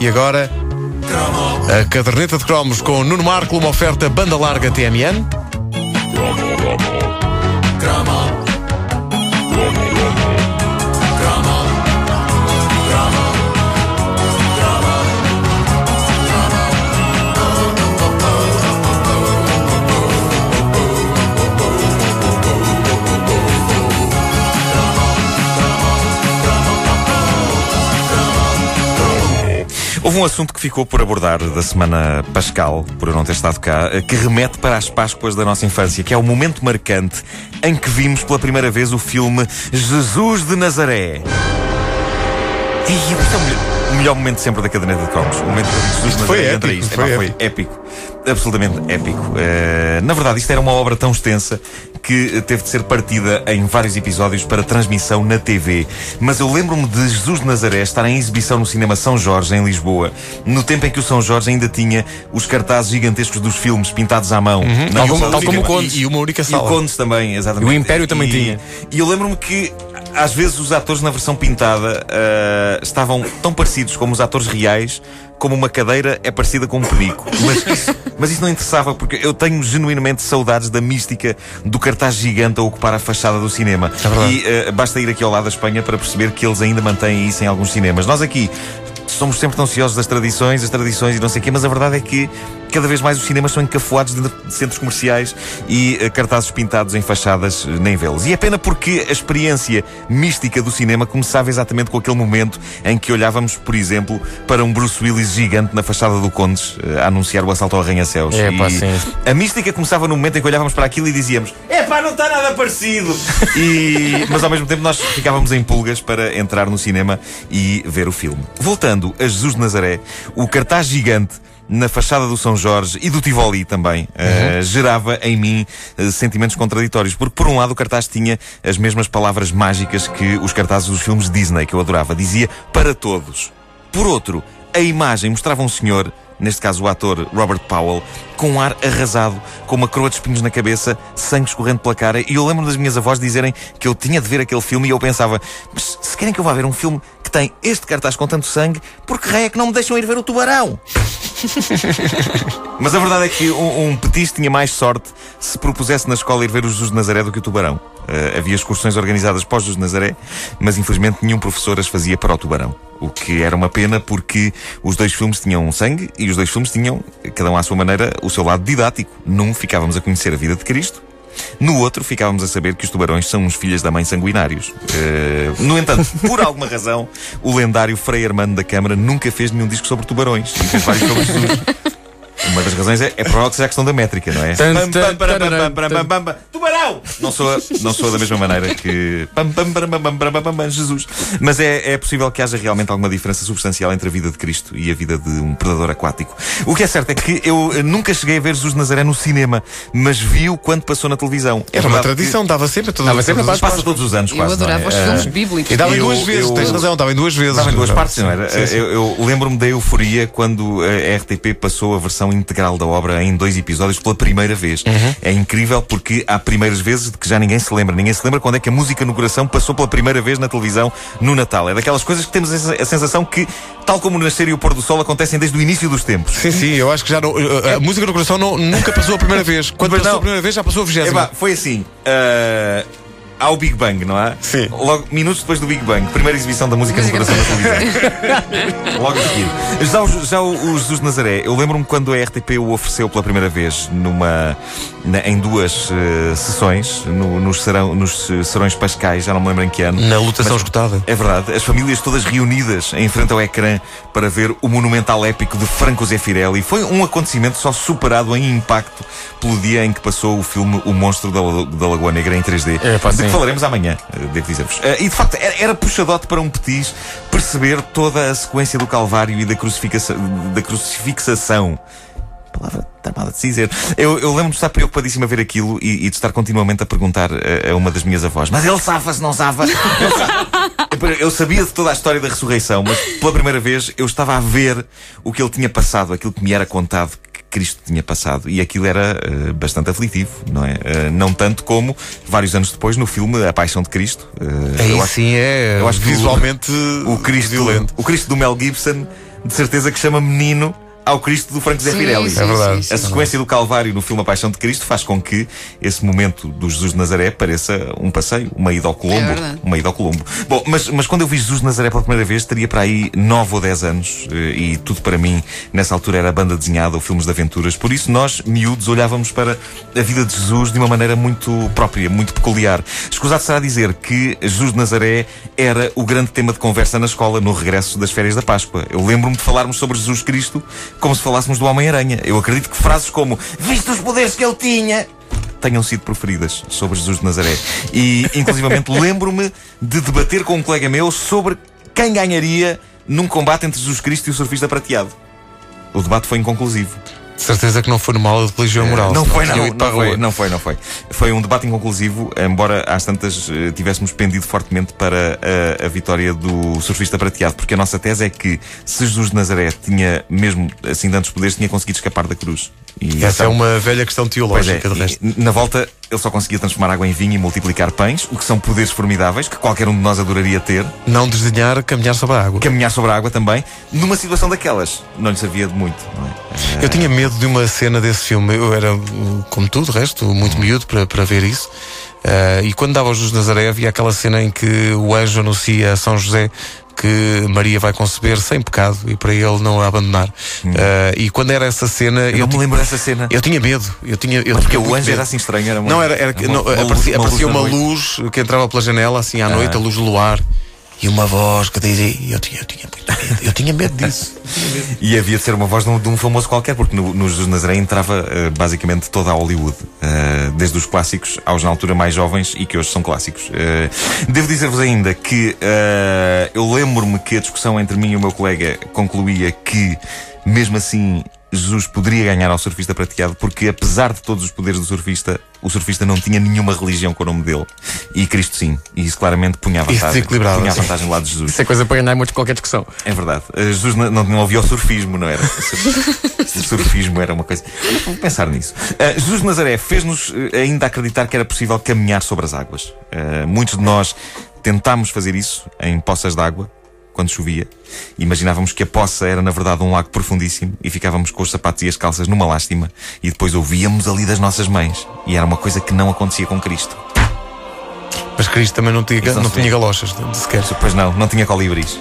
E agora, a caderneta de cromos com Nuno Marco, uma oferta banda larga TMN. Houve um assunto que ficou por abordar da semana Pascal, por eu não ter estado cá, que remete para as Páscoas da nossa infância, que é o momento marcante em que vimos pela primeira vez o filme Jesus de Nazaré. E é o melhor, o melhor momento sempre da caderneta de cromos. O momento que Jesus de Nazaré épico, entra isto. foi Epá, foi épico. Absolutamente épico. Uh, na verdade, isto era uma obra tão extensa que teve de ser partida em vários episódios para transmissão na TV. Mas eu lembro-me de Jesus de Nazaré estar em exibição no Cinema São Jorge, em Lisboa, no tempo em que o São Jorge ainda tinha os cartazes gigantescos dos filmes pintados à mão. Uhum. Tal como- sala tal como o. Condes. E, e uma única E o sala. Condes também, exatamente. E o Império também E- tinha. E eu lembro-me que às vezes os atores na versão pintada ah, estavam tão parecidos como os atores reais, como uma cadeira é parecida com um penico. Mas isso, mas isso não interessava, porque eu tenho genuinamente saudades da mística do cartaz gigante a ocupar a fachada do cinema. e ah, basta ir aqui ao lado da Espanha para perceber que eles ainda mantêm isso em alguns cinemas. Nós aqui somos sempre tão ansiosos das tradições, as tradições e não sei o quê, mas a verdade é que cada vez mais os cinemas são encafuados dentro de centros comerciais e eh, cartazes pintados em fachadas eh, nem vê-los. E é pena porque a experiência mística do cinema começava exatamente com aquele momento em que olhávamos, por exemplo, para um Bruce Willis gigante na fachada do Condes eh, a anunciar o assalto ao arranha-céus. É, pá, sim. A mística começava no momento em que olhávamos para aquilo e dizíamos é pá, não está nada parecido. E, mas ao mesmo tempo nós ficávamos em pulgas para entrar no cinema e ver o filme. Voltando a Jesus de Nazaré, o cartaz gigante na fachada do São Jorge e do Tivoli também eh, gerava em mim eh, sentimentos contraditórios. Porque, por um lado, o cartaz tinha as mesmas palavras mágicas que os cartazes dos filmes Disney, que eu adorava. Dizia para todos. Por outro, a imagem mostrava um senhor, neste caso o ator Robert Powell, com um ar arrasado, com uma coroa de espinhos na cabeça, sangue escorrendo pela cara. E eu lembro das minhas avós dizerem que eu tinha de ver aquele filme e eu pensava, mas se querem que eu vá ver um filme tem este cartaz com tanto sangue, por que raio é que não me deixam ir ver o tubarão? Mas a verdade é que um, um petis tinha mais sorte se propusesse na escola ir ver o Jesus de Nazaré do que o Tubarão. Eh, havia excursões organizadas para o Jesus de Nazaré, mas infelizmente nenhum professor as fazia para o Tubarão. O que era uma pena porque os dois filmes tinham sangue e os dois filmes tinham, cada um à sua maneira, o seu lado didático. Num ficávamos a conhecer a vida de Cristo. No outro, ficávamos a saber que os tubarões são uns filhos da mãe sanguinários. Eh, no entanto, por alguma razão, o lendário Frei Armando da Câmara nunca fez nenhum disco sobre tubarões. E fez vários sobre Jesus. Uma das razões é, é provável que seja a questão da métrica, não é? Pam, pam, pam. Não soa, não soa da mesma maneira que. Pam, pam, pam, pam, pam, pam, pam, pam, Jesus. Mas é, é possível que haja realmente alguma diferença substancial entre a vida de Cristo e a vida de um predador aquático. O que é certo é que eu eh, nunca cheguei a ver Jesus de Nazaré no cinema, mas vi-o quando passou na televisão. É Era uma tradição, dava sempre a todas Dava sempre as Passa todos os anos, Eu quase. adorava não os é? filmes Eh, bíblicos. E dava em duas vezes, eu- tens razão, dava em duas vezes. Estava em duas partes, não era? Sim, sim. Eu, eu lembro-me da euforia quando a RTP passou a versão integral da obra em dois episódios pela primeira vez. Uhum. É incrível porque há vezes de que já ninguém se lembra. Ninguém se lembra quando é que a música no coração passou pela primeira vez na televisão no Natal. É daquelas coisas que temos a sensação que, tal como o nascer e o pôr do sol, acontecem desde o início dos tempos. Sim, sim, eu acho que já não, a, a música no coração não- nunca passou a primeira vez. Quando Pois passou não. a primeira vez, já passou a vigésima. Epá, foi assim. ah, Há o Big Bang, não há? Sim. Logo, minutos depois do Big Bang, primeira exibição da música no coração da televisão. Logo a seguir. Já, o, já o, o Jesus de Nazaré, eu lembro-me quando a RTP o ofereceu pela primeira vez numa, na- em duas eh, sessões, no- nos, serão, nos eh, serões pascais, já não me lembro em que ano. Na lutação Mas- esgotada. É verdade, as famílias todas reunidas em frente ao ecrã para ver o monumental épico de Franco Zeffirelli. Foi um acontecimento só superado em impacto pelo dia em que passou o filme O Monstro da, da Lagoa Negra em 3D. É, pá, de sim. falaremos amanhã, eh, devo dizer-vos. Eh, E de facto, era, puxadote para um petis perceber toda a sequência do Calvário e da, crucificação, da crucifixação. Palavra tramada de se dizer. Eu, eu lembro-me de estar preocupadíssimo a ver aquilo e, e de estar continuamente a perguntar a, a uma das minhas avós: Mas ele safa-se, não safa? Eu- Eu sabia de toda a história da ressurreição, mas pela primeira vez eu estava a ver o que ele tinha passado, aquilo que me era contado Cristo tinha passado. E aquilo era eh, bastante aflitivo, não é? Eh, não tanto como vários anos depois no filme A Paixão de Cristo. Eh, Aí eu acho- sim é eu acho que o- visualmente o Cristo, violento. o Cristo do Mel Gibson de certeza que chama menino ao Cristo do Franco Zé Pirelli. sim, É verdade. A sequência do Calvário no filme A Paixão de Cristo faz com que esse momento do Jesus de Nazaré pareça um passeio, uma ida ao Colombo. É uma ida ao Colombo. Bom, mas, mas quando eu vi Jesus de Nazaré pela primeira vez, teria para aí 9 ou 10 anos eh, e tudo para mim, nessa altura, era banda desenhada ou filmes de aventuras. Por isso, nós, miúdos, olhávamos para a vida de Jesus de uma maneira muito própria, muito peculiar. Escusado será dizer que Jesus de Nazaré era o grande tema de conversa na escola no regresso das férias da Páscoa. Eu lembro-me de falarmos sobre Jesus Cristo como se falássemos do Homem-Aranha. Eu acredito que frases como Viste os poderes que ele tinha? tenham sido proferidas sobre Jesus de Nazaré. E, inclusivamente, lembro-me de debater com um colega meu sobre quem ganharia num combate entre Jesus Cristo e o surfista prateado. O debate foi inconclusivo. De certeza que não foi numa aula de religião moral. Eh, Não senão foi, não, não foi, não foi, não foi. Foi um debate inconclusivo, embora às tantas eh, tivéssemos pendido fortemente para a, a vitória do surfista prateado, porque a nossa tese é que se Jesus de Nazaré tinha, mesmo assim tantos poderes, tinha conseguido escapar da cruz. E Essa é então- uma velha questão Pois teológica, é, de resto. na volta ele só conseguia transformar água em vinho e multiplicar pães, o que são poderes formidáveis que qualquer um de nós adoraria ter. Não desdenhar caminhar sobre a água. Caminhar sobre a água também, numa situação daquelas, não lhe servia de muito. Não é? Eu tinha medo de uma cena desse filme. Eu era, como tu, de resto, muito miúdo para, para ver isso. Uh, e quando dava o Jesus de Nazaré, havia aquela cena em que o anjo anuncia a São José que Maria vai conceber sem pecado e para ele não a abandonar. Uh, e quando era essa cena, Eu, eu, não me lembro dessa cena. eu tinha medo. Eu tinha, eu Porque tinha o anjo medo. era assim estranho. Era uma, Não, era, era uma- não, uma aparecia, uma luz aparecia uma noite. luz que entrava pela janela assim à noite, Ah. a luz do luar. E uma voz que dizia, eu tinha, eu tinha muito medo, eu tinha medo disso. E havia de ser uma voz de um, de um famoso qualquer, porque no, no Jesus Nazaré entrava eh, basicamente toda a Hollywood, eh, desde os clássicos aos na altura mais jovens e que hoje são clássicos. Eh, devo dizer-vos ainda que eu lembro-me que a discussão entre mim e o meu colega concluía que, mesmo assim, Jesus poderia ganhar ao surfista prateado, porque apesar de todos os poderes do surfista, o surfista não tinha nenhuma religião com o nome dele. E Cristo sim. E isso claramente punha a Isso vantagem. desequilibrava, punha a vantagem do lado de Jesus. Isso é coisa para ganhar muito qualquer discussão. É verdade. Uh, Jesus não, não, havia o surfismo, não era? O surfismo era uma coisa. Vou pensar nisso. Uh, Jesus de Nazaré fez-nos uh, ainda acreditar que era possível caminhar sobre as águas. Uh, muitos de nós tentámos fazer isso em poças d'água. Quando chovia, imaginávamos que a poça era na verdade um lago profundíssimo e ficávamos com os sapatos e as calças numa lástima e depois ouvíamos ali das nossas mães. E era uma coisa que não acontecia com Cristo. Mas Cristo também não tinha, não não tinha galochas, sequer. Pois não, não tinha colibris.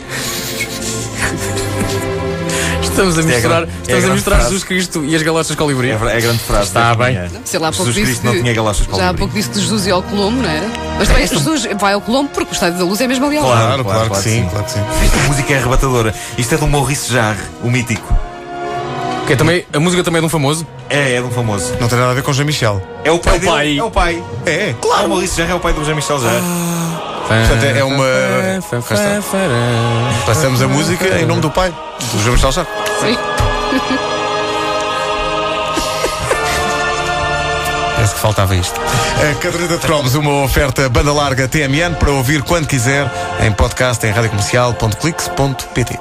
Estamos a é a misturar, grande- é a estamos a grande misturar frase. Jesus Cristo e as galochas colibri. É, ver- é a grande frase. Está desta bem. manhã. Sei lá, há pouco Jesus disse Cristo não que- tinha galochas Já há pouco disse que Jesus ia ao Colombo, não era? Mas também Jesus vai ao Colombo porque o Estádio da Luz é mesmo ali ao lado. Claro, claro, que sim, claro que sim. Esta música é arrebatadora. Isto é do Maurice Jarre, o mítico. Que é também, a música também é de um famoso. É, é de um famoso. Não tem nada a ver com Jean-Michel. É o pai É o dele. pai. É o pai. É, Claro. O Maurice Jarre é o pai do Jean-Michel Jarre. Portanto, é uma. Passamos a música em nome do pai, do Jean-Michel Jarre. Sim. Parece que faltava isto. A caderneta de cromos, uma oferta banda larga TMN para ouvir quando quiser em podcast em radiocomercial.clix.pt.